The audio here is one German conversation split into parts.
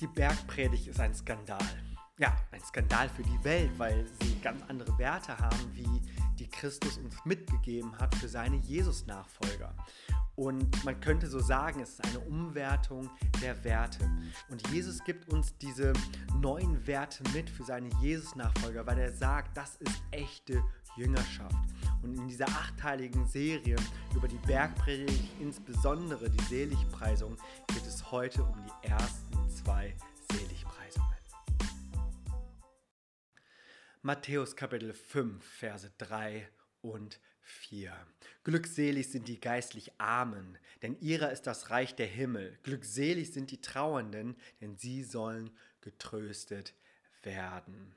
Die Bergpredigt ist ein Skandal. Ja, ein Skandal für die Welt, weil sie ganz andere Werte haben, wie die Christus uns mitgegeben hat für seine Jesus-Nachfolger. Und man könnte so sagen, es ist eine Umwertung der Werte. Und Jesus gibt uns diese neuen Werte mit für seine Jesus-Nachfolger, weil er sagt, das ist echte Jüngerschaft. Und in dieser achteiligen Serie über die Bergpredigt, insbesondere die Seligpreisung, geht es heute um die ersten zwei Seligpreisungen. Matthäus Kapitel 5, Verse 3 und 4. Glückselig sind die geistlich Armen, denn ihrer ist das Reich der Himmel. Glückselig sind die Trauernden, denn sie sollen getröstet werden.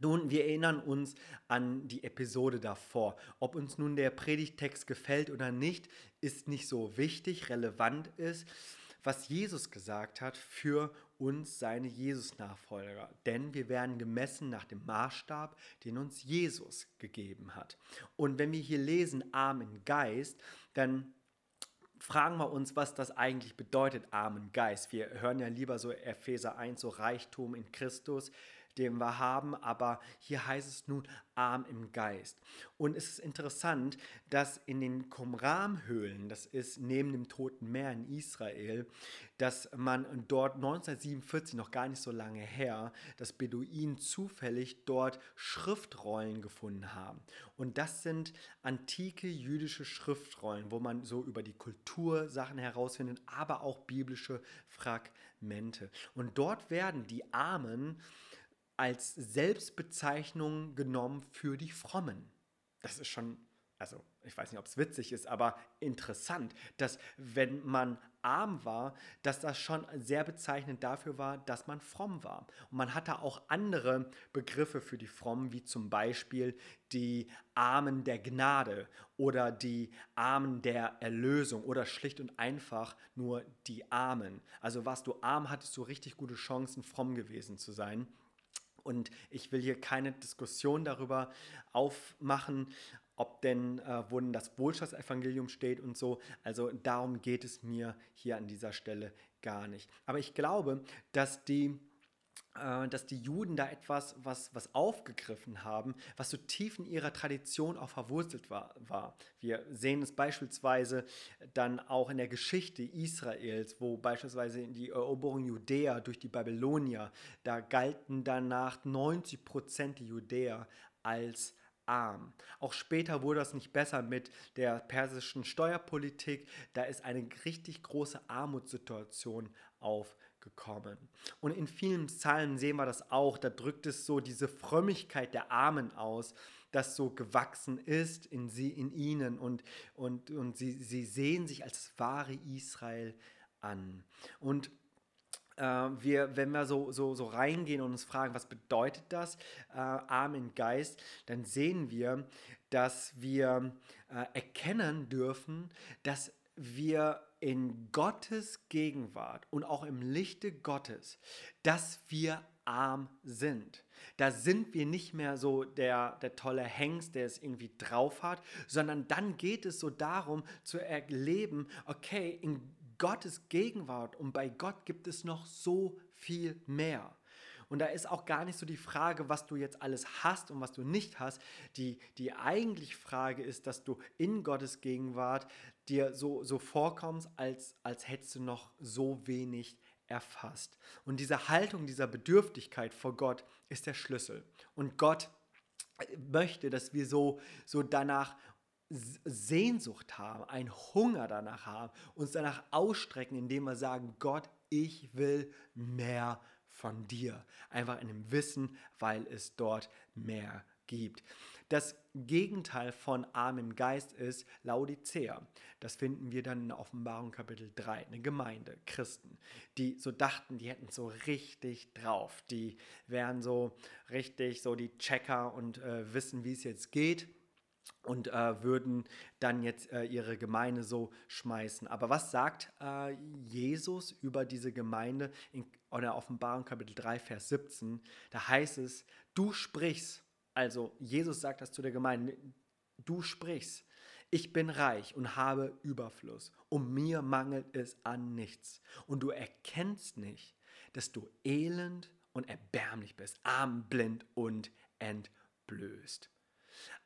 Nun, wir erinnern uns an die Episode davor. Ob uns nun der Predigtext gefällt oder nicht, ist nicht so wichtig. Relevant ist, was Jesus gesagt hat für uns, seine Jesus-Nachfolger. Denn wir werden gemessen nach dem Maßstab, den uns Jesus gegeben hat. Und wenn wir hier lesen, arm Geist, dann fragen wir uns, was das eigentlich bedeutet, armen Geist. Wir hören ja lieber so Epheser 1, so Reichtum in Christus den wir haben, aber hier heißt es nun arm im Geist. Und es ist interessant, dass in den Qumran-Höhlen, das ist neben dem Toten Meer in Israel, dass man dort 1947, noch gar nicht so lange her, dass Beduinen zufällig dort Schriftrollen gefunden haben. Und das sind antike jüdische Schriftrollen, wo man so über die Kultur Sachen herausfindet, aber auch biblische Fragmente. Und dort werden die Armen als Selbstbezeichnung genommen für die Frommen. Das ist schon, also ich weiß nicht, ob es witzig ist, aber interessant, dass wenn man arm war, dass das schon sehr bezeichnend dafür war, dass man fromm war. Und man hatte auch andere Begriffe für die Frommen, wie zum Beispiel die Armen der Gnade oder die Armen der Erlösung oder schlicht und einfach nur die Armen. Also warst du arm, hattest du richtig gute Chancen, fromm gewesen zu sein. Und ich will hier keine Diskussion darüber aufmachen, ob denn, äh, wo denn das Wohlstandsevangelium steht und so. Also darum geht es mir hier an dieser Stelle gar nicht. Aber ich glaube, dass die dass die Juden da etwas was, was aufgegriffen haben, was so tief in ihrer Tradition auch verwurzelt war, war. Wir sehen es beispielsweise dann auch in der Geschichte Israels, wo beispielsweise in die Eroberung Judäa durch die Babylonier, da galten danach 90 Prozent der Judäer als arm. Auch später wurde das nicht besser mit der persischen Steuerpolitik. Da ist eine richtig große Armutssituation aufgekommen gekommen. Und in vielen Psalmen sehen wir das auch, da drückt es so diese Frömmigkeit der Armen aus, das so gewachsen ist in, sie, in ihnen und, und, und sie, sie sehen sich als wahre Israel an. Und äh, wir, wenn wir so, so, so reingehen und uns fragen, was bedeutet das, äh, arm in Geist, dann sehen wir, dass wir äh, erkennen dürfen, dass wir in Gottes Gegenwart und auch im Lichte Gottes, dass wir arm sind. Da sind wir nicht mehr so der, der tolle Hengst, der es irgendwie drauf hat, sondern dann geht es so darum zu erleben, okay, in Gottes Gegenwart und bei Gott gibt es noch so viel mehr. Und da ist auch gar nicht so die Frage, was du jetzt alles hast und was du nicht hast. Die, die eigentliche Frage ist, dass du in Gottes Gegenwart dir so, so vorkommst, als, als hättest du noch so wenig erfasst. Und diese Haltung dieser Bedürftigkeit vor Gott ist der Schlüssel. Und Gott möchte, dass wir so, so danach Sehnsucht haben, einen Hunger danach haben, uns danach ausstrecken, indem wir sagen, Gott, ich will mehr von dir. Einfach in dem Wissen, weil es dort mehr gibt. Das Gegenteil von arm im Geist ist Laodicea. Das finden wir dann in Offenbarung Kapitel 3. Eine Gemeinde, Christen, die so dachten, die hätten so richtig drauf. Die wären so richtig so die Checker und äh, wissen, wie es jetzt geht und äh, würden dann jetzt äh, ihre Gemeinde so schmeißen. Aber was sagt äh, Jesus über diese Gemeinde in der Offenbarung Kapitel 3, Vers 17? Da heißt es, du sprichst, also Jesus sagt das zu der Gemeinde, du sprichst, ich bin reich und habe Überfluss und mir mangelt es an nichts. Und du erkennst nicht, dass du elend und erbärmlich bist, arm, blind und entblößt.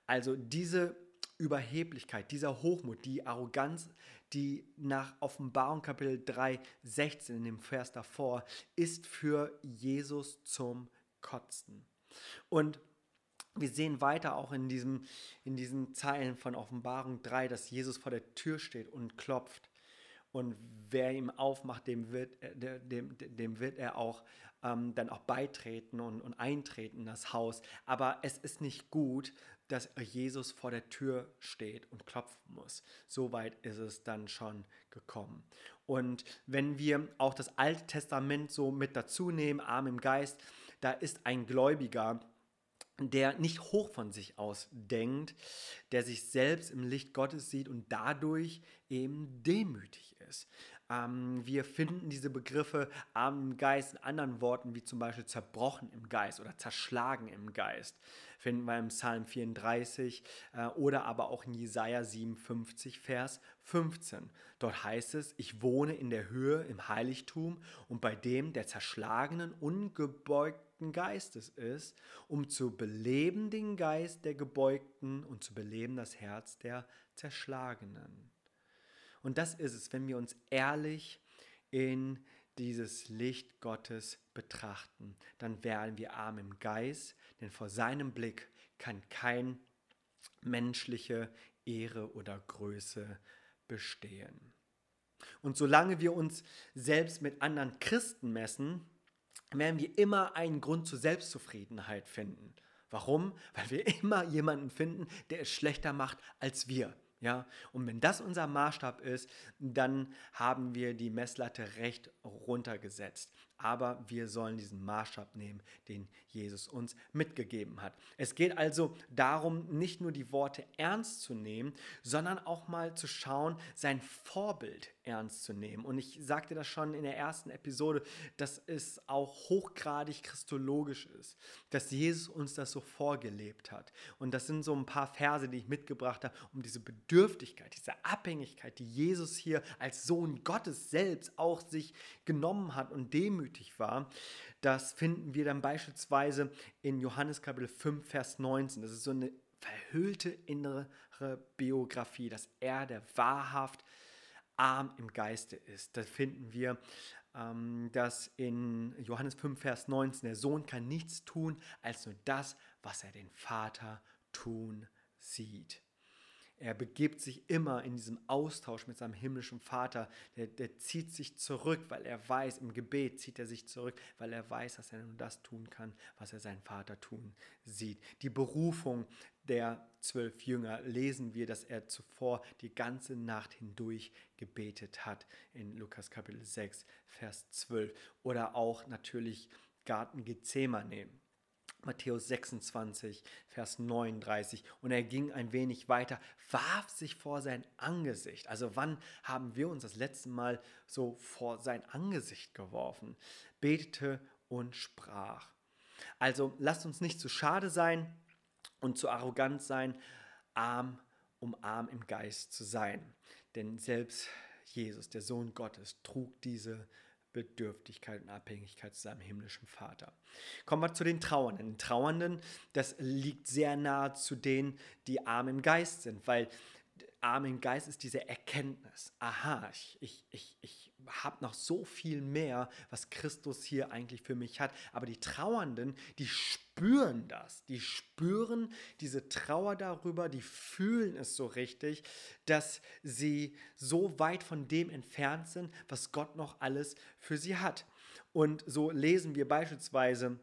Also diese Überheblichkeit, dieser Hochmut, die Arroganz, die nach Offenbarung Kapitel 3, 16 in dem Vers davor, ist für Jesus zum Kotzen. Und wir sehen weiter auch in, diesem, in diesen Zeilen von Offenbarung 3, dass Jesus vor der Tür steht und klopft. Und wer ihm aufmacht, dem wird, dem, dem wird er auch ähm, dann auch beitreten und, und eintreten in das Haus. Aber es ist nicht gut, dass Jesus vor der Tür steht und klopfen muss. So weit ist es dann schon gekommen. Und wenn wir auch das Alte Testament so mit dazu nehmen, arm im Geist, da ist ein Gläubiger, der nicht hoch von sich aus denkt, der sich selbst im Licht Gottes sieht und dadurch eben demütig ist. Ähm, wir finden diese Begriffe arm im Geist in anderen Worten, wie zum Beispiel zerbrochen im Geist oder zerschlagen im Geist. Finden wir im Psalm 34 äh, oder aber auch in Jesaja 57, Vers 15. Dort heißt es: Ich wohne in der Höhe im Heiligtum und bei dem der zerschlagenen, ungebeugten Geistes ist, um zu beleben den Geist der Gebeugten und zu beleben das Herz der Zerschlagenen. Und das ist es, wenn wir uns ehrlich in dieses Licht Gottes betrachten, dann werden wir arm im Geist, denn vor seinem Blick kann kein menschliche Ehre oder Größe bestehen. Und solange wir uns selbst mit anderen Christen messen, werden wir immer einen Grund zur Selbstzufriedenheit finden. Warum? Weil wir immer jemanden finden, der es schlechter macht als wir. Ja, und wenn das unser Maßstab ist, dann haben wir die Messlatte recht runtergesetzt aber wir sollen diesen Maßstab nehmen, den Jesus uns mitgegeben hat. Es geht also darum, nicht nur die Worte ernst zu nehmen, sondern auch mal zu schauen, sein Vorbild ernst zu nehmen. Und ich sagte das schon in der ersten Episode, dass es auch hochgradig christologisch ist, dass Jesus uns das so vorgelebt hat. Und das sind so ein paar Verse, die ich mitgebracht habe, um diese Bedürftigkeit, diese Abhängigkeit, die Jesus hier als Sohn Gottes selbst auch sich genommen hat und demütig demütig war. Das finden wir dann beispielsweise in Johannes Kapitel 5, Vers 19. Das ist so eine verhüllte innere Biografie, dass er der wahrhaft arm im Geiste ist. Da finden wir ähm, dass in Johannes 5, Vers 19 der Sohn kann nichts tun, als nur das, was er den Vater tun sieht. Er begibt sich immer in diesem Austausch mit seinem himmlischen Vater. Der, der, zieht sich zurück, weil er weiß, im Gebet zieht er sich zurück, weil er weiß, dass er nur das tun kann, was er seinen Vater tun sieht. Die Berufung der zwölf Jünger lesen wir, dass er zuvor die ganze Nacht hindurch gebetet hat in Lukas Kapitel 6, Vers 12. Oder auch natürlich Garten Gethsemane Matthäus 26, Vers 39. Und er ging ein wenig weiter, warf sich vor sein Angesicht. Also wann haben wir uns das letzte Mal so vor sein Angesicht geworfen? Betete und sprach. Also lasst uns nicht zu schade sein und zu arrogant sein, arm um arm im Geist zu sein. Denn selbst Jesus, der Sohn Gottes, trug diese Bedürftigkeit und Abhängigkeit zu seinem himmlischen Vater. Kommen wir zu den Trauernden. Trauernden, das liegt sehr nahe zu denen, die arm im Geist sind, weil arm im Geist ist diese Erkenntnis. Aha, ich, ich, ich, ich habe noch so viel mehr, was Christus hier eigentlich für mich hat. Aber die Trauernden, die spüren das. Die spüren diese Trauer darüber, die fühlen es so richtig, dass sie so weit von dem entfernt sind, was Gott noch alles für sie hat. Und so lesen wir beispielsweise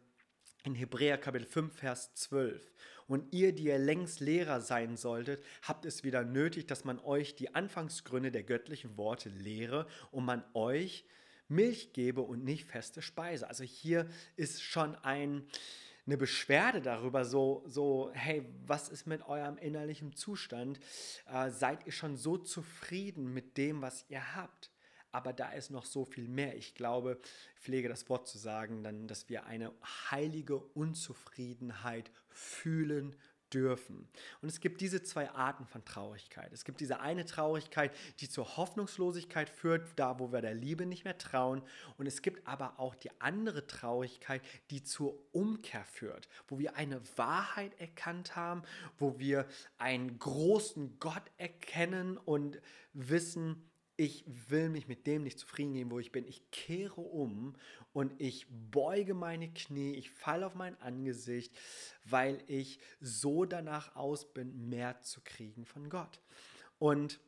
in Hebräer Kapitel 5, Vers 12. Und ihr, die ihr längst Lehrer sein solltet, habt es wieder nötig, dass man euch die Anfangsgründe der göttlichen Worte lehre und man euch Milch gebe und nicht feste Speise. Also hier ist schon ein, eine Beschwerde darüber, so, so, hey, was ist mit eurem innerlichen Zustand? Äh, seid ihr schon so zufrieden mit dem, was ihr habt? Aber da ist noch so viel mehr. Ich glaube, ich pflege das Wort zu sagen, dann, dass wir eine heilige Unzufriedenheit fühlen dürfen. Und es gibt diese zwei Arten von Traurigkeit. Es gibt diese eine Traurigkeit, die zur Hoffnungslosigkeit führt, da wo wir der Liebe nicht mehr trauen. Und es gibt aber auch die andere Traurigkeit, die zur Umkehr führt, wo wir eine Wahrheit erkannt haben, wo wir einen großen Gott erkennen und wissen, ich will mich mit dem nicht zufrieden geben, wo ich bin. Ich kehre um und ich beuge meine Knie, ich falle auf mein Angesicht, weil ich so danach aus bin, mehr zu kriegen von Gott. Und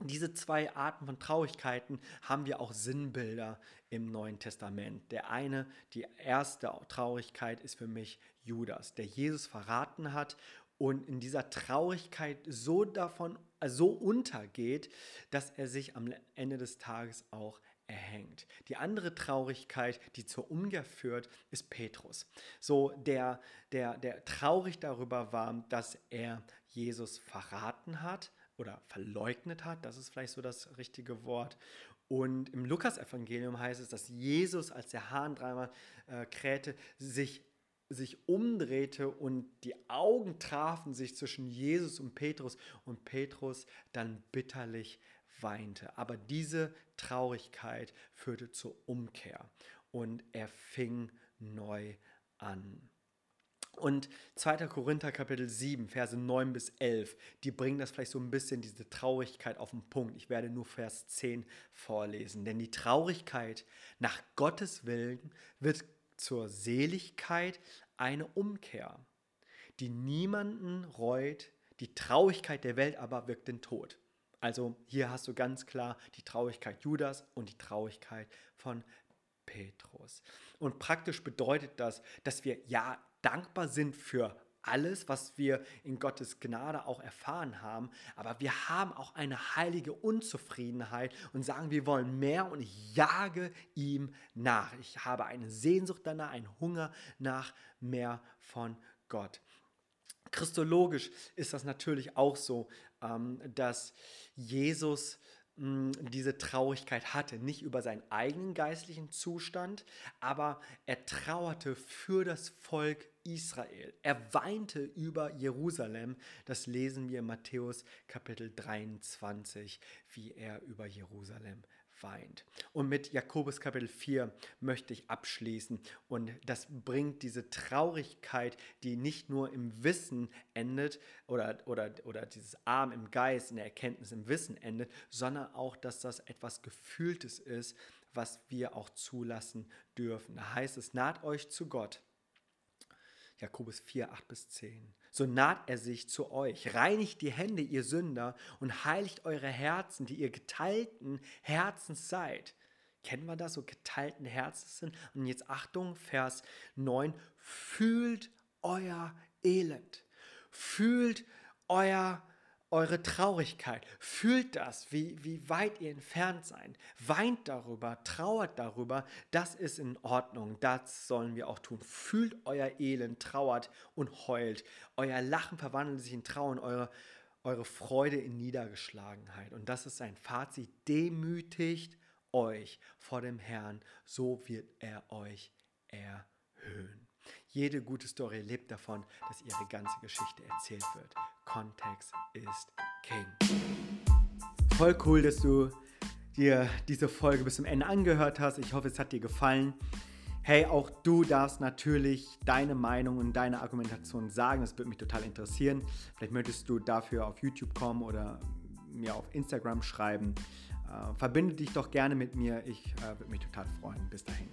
diese zwei Arten von Traurigkeiten haben wir auch Sinnbilder im Neuen Testament. Der eine, die erste Traurigkeit ist für mich Judas, der Jesus verraten hat und in dieser Traurigkeit so davon so untergeht, dass er sich am Ende des Tages auch erhängt. Die andere Traurigkeit, die zur Umkehr führt, ist Petrus. So der, der, der traurig darüber war, dass er Jesus verraten hat oder verleugnet hat, das ist vielleicht so das richtige Wort. Und im Lukasevangelium heißt es, dass Jesus, als der Hahn dreimal äh, krähte, sich sich umdrehte und die Augen trafen sich zwischen Jesus und Petrus und Petrus dann bitterlich weinte. Aber diese Traurigkeit führte zur Umkehr und er fing neu an. Und 2. Korinther Kapitel 7, Verse 9 bis 11, die bringen das vielleicht so ein bisschen, diese Traurigkeit auf den Punkt. Ich werde nur Vers 10 vorlesen. Denn die Traurigkeit nach Gottes Willen wird zur Seligkeit eine Umkehr, die niemanden reut, die Traurigkeit der Welt aber wirkt den Tod. Also hier hast du ganz klar die Traurigkeit Judas und die Traurigkeit von Petrus. Und praktisch bedeutet das, dass wir ja dankbar sind für alles, was wir in Gottes Gnade auch erfahren haben, aber wir haben auch eine heilige Unzufriedenheit und sagen, wir wollen mehr und ich jage ihm nach. Ich habe eine Sehnsucht danach, einen Hunger nach mehr von Gott. Christologisch ist das natürlich auch so, ähm, dass Jesus diese Traurigkeit hatte, nicht über seinen eigenen geistlichen Zustand, aber er trauerte für das Volk Israel. Er weinte über Jerusalem. Das lesen wir in Matthäus Kapitel 23, wie er über Jerusalem weint. Und mit Jakobus Kapitel 4 möchte ich abschließen. Und das bringt diese Traurigkeit, die nicht nur im Wissen endet oder, oder, oder dieses Arm im Geist, in der Erkenntnis im Wissen endet, sondern auch, dass das etwas Gefühltes ist, was wir auch zulassen dürfen. Da heißt es, naht euch zu Gott Jakobus 4, 8 bis 10. So naht er sich zu euch, reinigt die Hände, ihr Sünder, und heiligt eure Herzen, die ihr geteilten Herzens seid. Kennen wir das, so geteilten Herzens sind? Und jetzt Achtung, Vers 9. Fühlt euer Elend. Fühlt euer eure Traurigkeit. Fühlt das, wie, wie weit ihr entfernt seid. Weint darüber, trauert darüber. Das ist in Ordnung. Das sollen wir auch tun. Fühlt euer Elend, trauert und heult. Euer Lachen verwandelt sich in Trauen, eure, eure Freude in Niedergeschlagenheit. Und das ist sein Fazit. Demütigt euch vor dem Herrn, so wird er euch erhöhen. Jede gute Story lebt davon, dass ihre ganze Geschichte erzählt wird. Kontext ist King. Voll cool, dass du dir diese Folge bis zum Ende angehört hast. Ich hoffe, es hat dir gefallen. Hey, auch du darfst natürlich deine Meinung und deine Argumentation sagen. Das würde mich total interessieren. Vielleicht möchtest du dafür auf YouTube kommen oder mir auf Instagram schreiben. Äh, verbinde dich doch gerne mit mir. Ich äh, würde mich total freuen. Bis dahin.